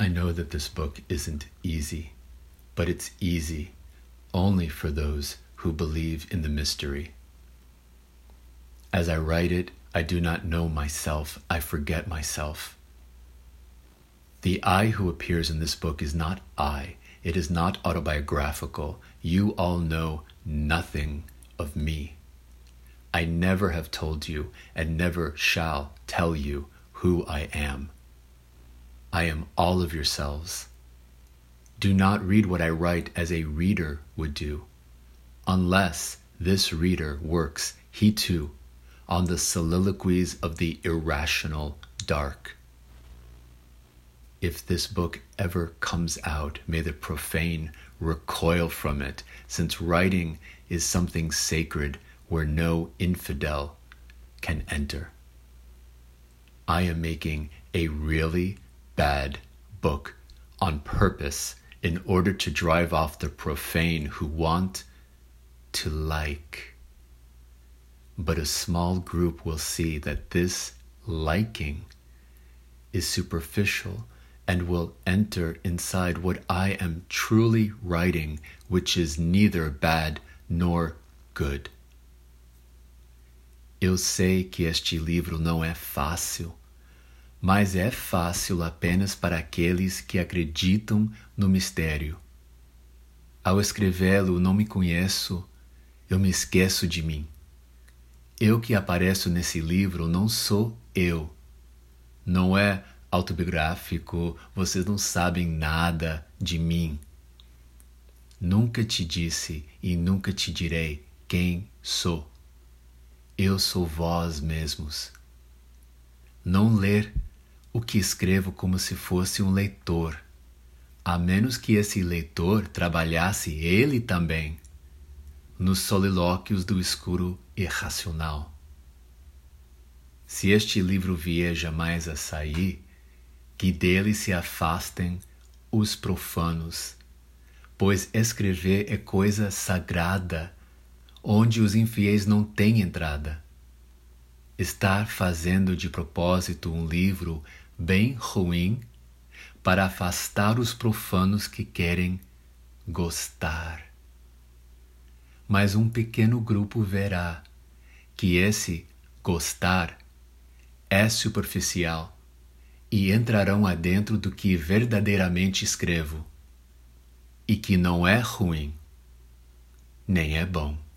I know that this book isn't easy, but it's easy only for those who believe in the mystery. As I write it, I do not know myself, I forget myself. The I who appears in this book is not I, it is not autobiographical. You all know nothing of me. I never have told you and never shall tell you who I am. I am all of yourselves. Do not read what I write as a reader would do, unless this reader works, he too, on the soliloquies of the irrational dark. If this book ever comes out, may the profane recoil from it, since writing is something sacred where no infidel can enter. I am making a really bad book on purpose in order to drive off the profane who want to like. But a small group will see that this liking is superficial and will enter inside what I am truly writing, which is neither bad nor good. Eu sei que este livro não é fácil, mas é fácil apenas para aqueles que acreditam no mistério. Ao escrevê-lo, não me conheço, eu me esqueço de mim. Eu que apareço nesse livro não sou eu. Não é autobiográfico, vocês não sabem nada de mim. Nunca te disse e nunca te direi quem sou. Eu sou vós mesmos. Não ler o que escrevo como se fosse um leitor, a menos que esse leitor trabalhasse ele também nos solilóquios do escuro irracional. Se este livro vier jamais a sair, que dele se afastem os profanos pois escrever é coisa sagrada, onde os infiéis não têm entrada. Estar fazendo de propósito um livro bem ruim para afastar os profanos que querem gostar. Mas um pequeno grupo verá que esse gostar é superficial e entrarão adentro do que verdadeiramente escrevo e que não é ruim, nem é bom.